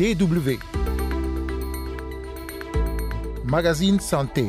DW. Magazine Santé.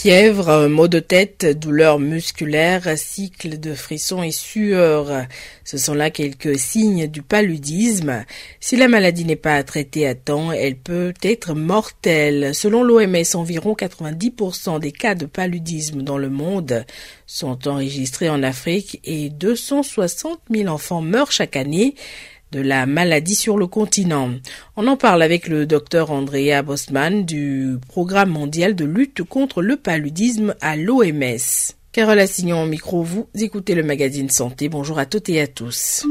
Fièvre, maux de tête, douleurs musculaires, cycle de frissons et sueur. Ce sont là quelques signes du paludisme. Si la maladie n'est pas traitée à temps, elle peut être mortelle. Selon l'OMS, environ 90% des cas de paludisme dans le monde sont enregistrés en Afrique et 260 000 enfants meurent chaque année de la maladie sur le continent. On en parle avec le docteur Andrea Bosman du Programme mondial de lutte contre le paludisme à l'OMS. Carole Assignon au micro, vous écoutez le magazine Santé. Bonjour à toutes et à tous.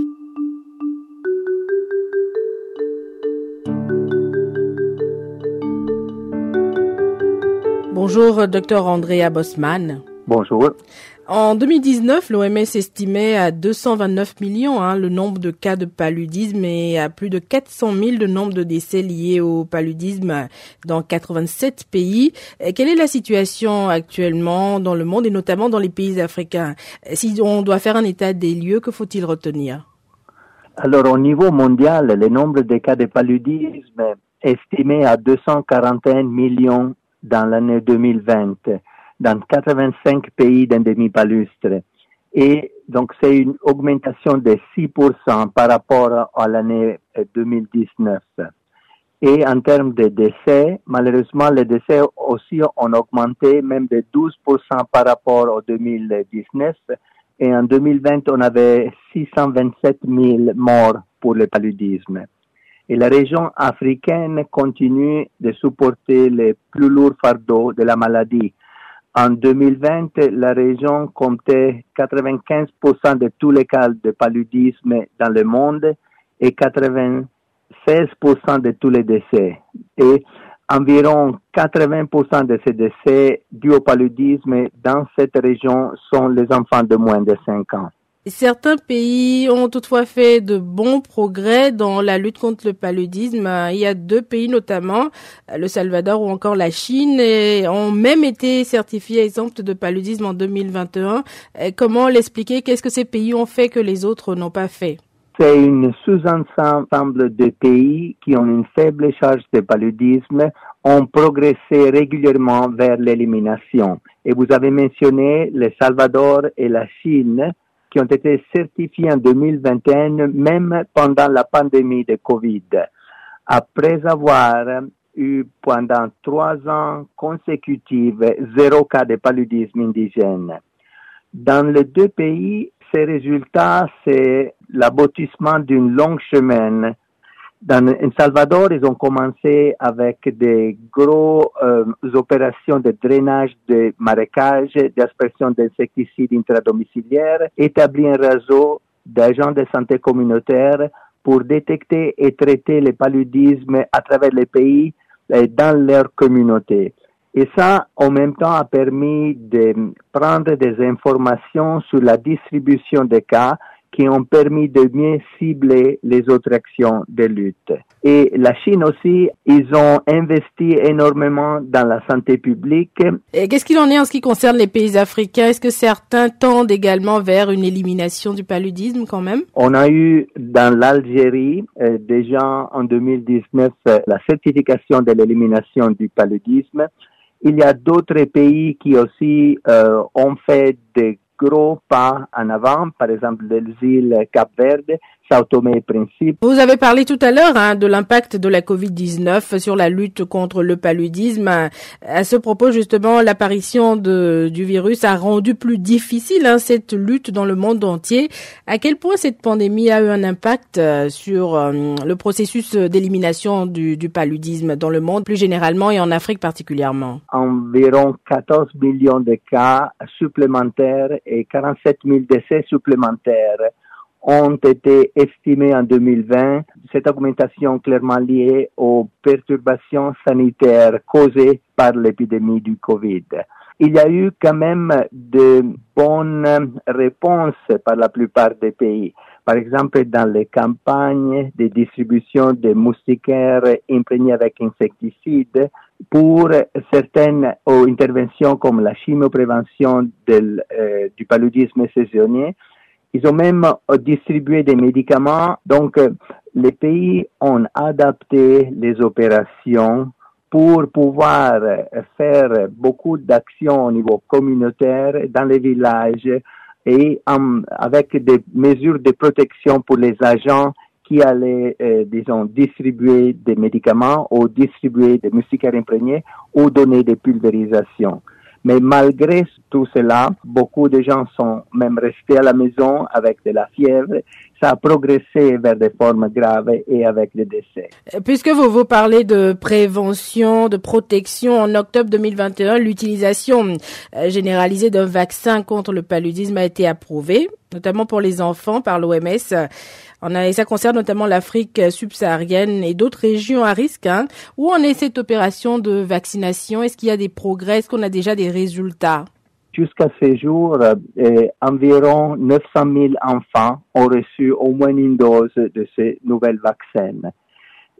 Bonjour, docteur Andrea Bosman. Bonjour. En 2019, l'OMS estimait à 229 millions hein, le nombre de cas de paludisme et à plus de 400 000 le nombre de décès liés au paludisme dans 87 pays. Quelle est la situation actuellement dans le monde et notamment dans les pays africains? Si on doit faire un état des lieux, que faut-il retenir? Alors au niveau mondial, le nombre de cas de paludisme est estimé à 241 millions dans l'année 2020 dans 85 pays d'un demi-palustre. Et donc, c'est une augmentation de 6% par rapport à l'année 2019. Et en termes de décès, malheureusement, les décès aussi ont augmenté même de 12% par rapport au 2019. Et en 2020, on avait 627 000 morts pour le paludisme. Et la région africaine continue de supporter les plus lourds fardeaux de la maladie en 2020, la région comptait 95% de tous les cas de paludisme dans le monde et 96% de tous les décès. Et environ 80% de ces décès dus au paludisme dans cette région sont les enfants de moins de 5 ans. Certains pays ont toutefois fait de bons progrès dans la lutte contre le paludisme. Il y a deux pays notamment, le Salvador ou encore la Chine, ont même été certifiés exempts de paludisme en 2021. Comment l'expliquer? Qu'est-ce que ces pays ont fait que les autres n'ont pas fait? C'est une sous-ensemble de pays qui ont une faible charge de paludisme ont progressé régulièrement vers l'élimination. Et vous avez mentionné le Salvador et la Chine qui ont été certifiés en 2021, même pendant la pandémie de Covid, après avoir eu pendant trois ans consécutifs zéro cas de paludisme indigène. Dans les deux pays, ces résultats, c'est l'aboutissement d'une longue chemin dans El Salvador, ils ont commencé avec des gros euh, opérations de drainage de marécages, d'aspersion d'insecticides intradomiciliaires, établi un réseau d'agents de santé communautaire pour détecter et traiter les paludismes à travers les pays et dans leur communauté. Et ça, en même temps, a permis de prendre des informations sur la distribution des cas qui ont permis de mieux cibler les autres actions de lutte. Et la Chine aussi, ils ont investi énormément dans la santé publique. Et qu'est-ce qu'il en est en ce qui concerne les pays africains? Est-ce que certains tendent également vers une élimination du paludisme quand même? On a eu dans l'Algérie euh, déjà en 2019 euh, la certification de l'élimination du paludisme. Il y a d'autres pays qui aussi euh, ont fait des gros pas en avant, par exemple les îles Cap-Verde, Sao Tomé et Principe. Vous avez parlé tout à l'heure hein, de l'impact de la Covid-19 sur la lutte contre le paludisme. À ce propos, justement, l'apparition du virus a rendu plus difficile hein, cette lutte dans le monde entier. À quel point cette pandémie a eu un impact euh, sur euh, le processus d'élimination du, du paludisme dans le monde plus généralement et en Afrique particulièrement? Environ 14 millions de cas supplémentaires et 47 000 décès supplémentaires ont été estimés en 2020. Cette augmentation clairement liée aux perturbations sanitaires causées par l'épidémie du Covid. Il y a eu quand même de bonnes réponses par la plupart des pays. Par exemple, dans les campagnes de distribution de moustiquaires imprégnés avec insecticides, pour certaines interventions comme la chimioprévention euh, du paludisme saisonnier, Ils ont même distribué des médicaments. Donc, les pays ont adapté les opérations pour pouvoir faire beaucoup d'actions au niveau communautaire dans les villages et avec des mesures de protection pour les agents qui allaient, euh, disons, distribuer des médicaments ou distribuer des moustiquaires imprégnés ou donner des pulvérisations. Mais malgré tout cela, beaucoup de gens sont même restés à la maison avec de la fièvre. Ça a progressé vers des formes graves et avec des décès. Puisque vous vous parlez de prévention, de protection, en octobre 2021, l'utilisation euh, généralisée d'un vaccin contre le paludisme a été approuvée, notamment pour les enfants par l'OMS. On a, et ça concerne notamment l'Afrique subsaharienne et d'autres régions à risque. Hein. Où en est cette opération de vaccination? Est-ce qu'il y a des progrès? Est-ce qu'on a déjà des résultats? Jusqu'à ce jour, euh, environ 900 000 enfants ont reçu au moins une dose de ces nouvelles vaccins.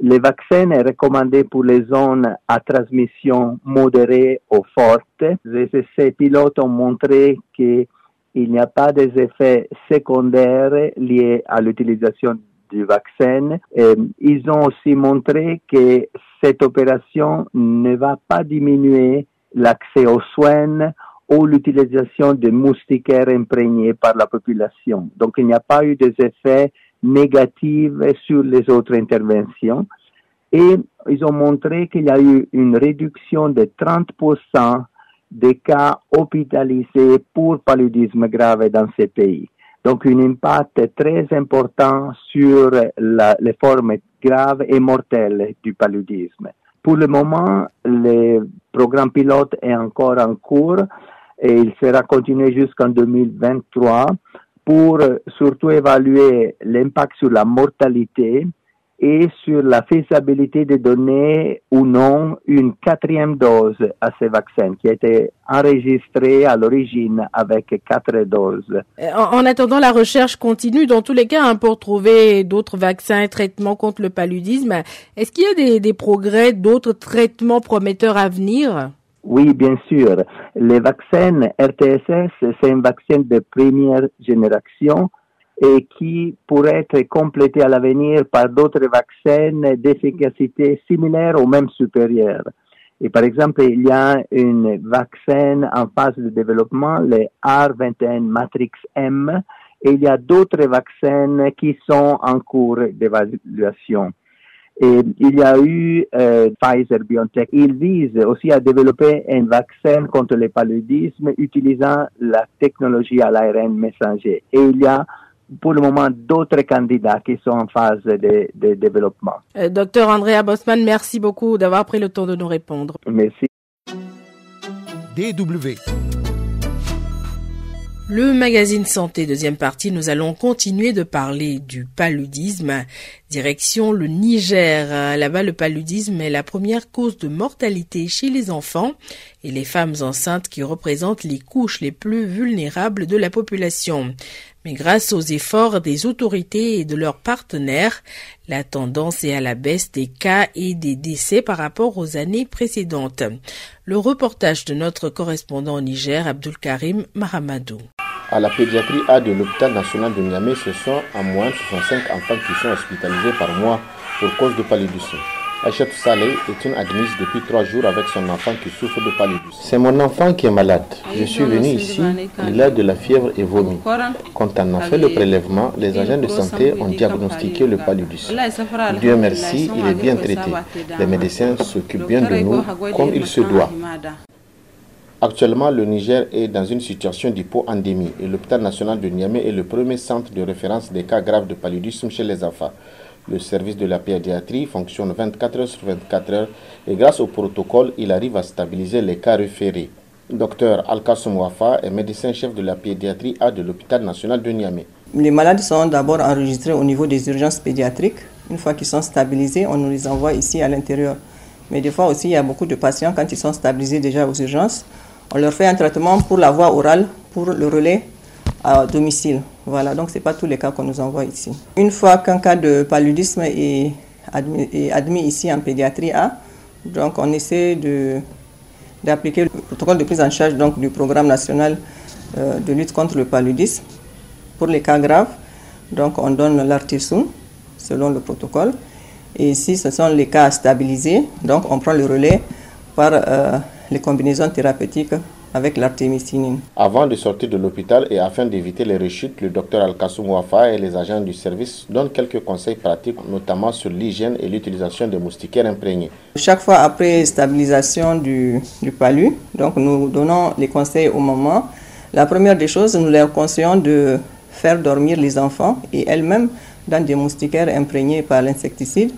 Les vaccins sont recommandés pour les zones à transmission modérée ou forte. Les essais pilotes ont montré que il n'y a pas des effets secondaires liés à l'utilisation du vaccin. ils ont aussi montré que cette opération ne va pas diminuer l'accès aux soins ou l'utilisation de moustiquaires imprégnés par la population. Donc, il n'y a pas eu des effets négatifs sur les autres interventions. Et ils ont montré qu'il y a eu une réduction de 30% des cas hospitalisés pour paludisme grave dans ces pays. Donc, un impact très important sur les formes graves et mortelles du paludisme. Pour le moment, le programme pilote est encore en cours et il sera continué jusqu'en 2023 pour surtout évaluer l'impact sur la mortalité et sur la faisabilité de donner ou non une quatrième dose à ces vaccins qui a été enregistré à l'origine avec quatre doses. Euh, en, attendant, la recherche continue dans tous les cas hein, pour trouver d'autres vaccins et traitements contre le paludisme. Est-ce qu'il y a des, des progrès, d'autres traitements prometteurs à venir? Oui, bien sûr. Les vaccins RTSS, c'est un vaccin de première génération et qui pourrait être complété à l'avenir par d'autres vaccins d'efficacité similaire ou même supérieure. Et par exemple, il y a un vaccin en phase de développement, le R21 Matrix M, et il y a d'autres vaccins qui sont en cours d'évaluation. Et il y a eu euh, Pfizer BioNTech. Il vise aussi à développer un vaccin contre le paludisme utilisant la technologie à l'ARN messager. Et il y a pour le moment d'autres candidats qui sont en phase de, de développement. Euh, docteur Andrea Bosman, merci beaucoup d'avoir pris le temps de nous répondre. Merci. DW. Le magazine Santé, deuxième partie, nous allons continuer de parler du paludisme. Direction le Niger. Là-bas, le paludisme est la première cause de mortalité chez les enfants et les femmes enceintes qui représentent les couches les plus vulnérables de la population. Mais grâce aux efforts des autorités et de leurs partenaires, la tendance est à la baisse des cas et des décès par rapport aux années précédentes. Le reportage de notre correspondant au Niger, Abdul Karim Mahamadou. À la pédiatrie A de l'hôpital national de Niamey, ce sont en moins 65 enfants qui sont hospitalisés par mois pour cause de paludisme. Achette Saleh est une admise depuis trois jours avec son enfant qui souffre de paludisme. C'est mon enfant qui est malade. Je suis venu ici, il a de la fièvre et vomit. Quand on a fait le prélèvement, les agents de santé ont diagnostiqué le paludisme. Dieu merci, il est bien traité. Les médecins s'occupent bien de nous comme il se doit. Actuellement, le Niger est dans une situation d'hypo-endémie et l'hôpital national de Niamey est le premier centre de référence des cas graves de paludisme chez les enfants. Le service de la pédiatrie fonctionne 24 heures sur 24 heures et grâce au protocole, il arrive à stabiliser les cas référés. Docteur Al-Kassoum Wafa est médecin-chef de la pédiatrie A de l'hôpital national de Niamey. Les malades sont d'abord enregistrés au niveau des urgences pédiatriques. Une fois qu'ils sont stabilisés, on nous les envoie ici à l'intérieur. Mais des fois aussi, il y a beaucoup de patients, quand ils sont stabilisés déjà aux urgences, on leur fait un traitement pour la voie orale, pour le relais à domicile. Voilà, donc ce n'est pas tous les cas qu'on nous envoie ici. Une fois qu'un cas de paludisme est admis, ici en pédiatrie A, donc on essaie de, d'appliquer le protocole de prise en charge donc, du programme national euh, de lutte contre le paludisme. Pour les cas graves, donc on donne l'artisum selon le protocole. Et si ce sont les cas stabilisés, donc on prend le relais par euh, les combinaisons thérapeutiques avec l'artémisinine. Avant de sortir de l'hôpital et afin d'éviter les rechutes, le docteur Al-Kassoum Wafa et les agents du service donnent quelques conseils pratiques, notamment sur l'hygiène et l'utilisation des moustiquaires imprégnés. Chaque fois après stabilisation du, du palu, donc nous donnons les conseils au moment. La première des choses, nous leur conseillons de faire dormir les enfants et elles-mêmes dans des moustiquaires imprégnés par l'insecticide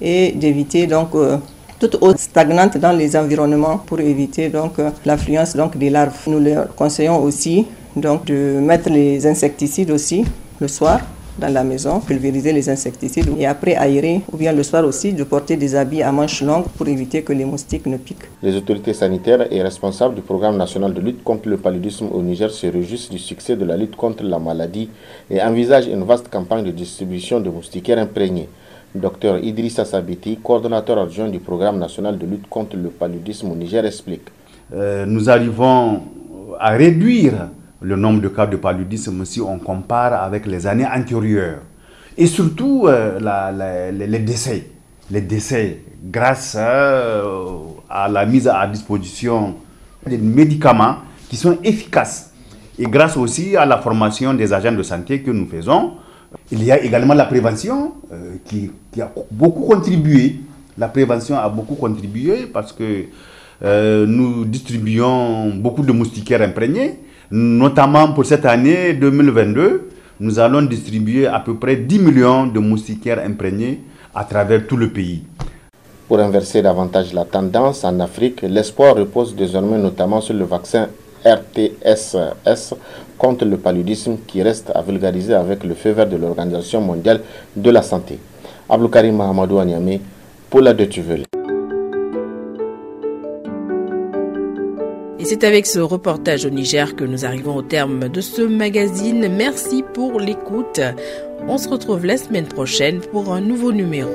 et d'éviter donc euh, toute eau stagnante dans les environnements pour éviter donc euh, l'affluence donc des larves. Nous leur conseillons aussi donc de mettre les insecticides aussi le soir dans la maison, pulvériser les insecticides et après aérer ou bien le soir aussi de porter des habits à manches longues pour éviter que les moustiques ne piquent. Les autorités sanitaires et responsables du programme national de lutte contre le paludisme au Niger se réjouissent du succès de la lutte contre la maladie et envisagent une vaste campagne de distribution de moustiquaires imprégnés. Dr Idrissa Sabiti, coordonnateur adjoint du programme national de lutte contre le paludisme au Niger, explique. Euh, nous arrivons à réduire le nombre de cas de paludisme si on compare avec les années antérieures. Et surtout euh, les décès. Les décès grâce euh, à la mise à disposition des médicaments qui sont efficaces. Et grâce aussi à la formation des agents de santé que nous faisons, il y a également la prévention euh, qui, qui, a beaucoup contribué. La prévention a beaucoup contribué parce que nous distribuons beaucoup de moustiquaires imprégnés Notamment pour cette année 2022, nous allons distribuer à peu près 10 millions de moustiquaires imprégnés à travers tout le pays. Pour inverser davantage la tendance en Afrique, l'espoir repose désormais notamment sur le vaccin RTSS contre le paludisme qui reste à vulgariser avec le feu vert de l'Organisation mondiale de la santé. Abloukarim Mahamadou Agname pour la Deutsche Et c'est avec ce reportage au Niger que nous arrivons au terme de ce magazine. Merci pour l'écoute. On se retrouve la semaine prochaine pour un nouveau numéro.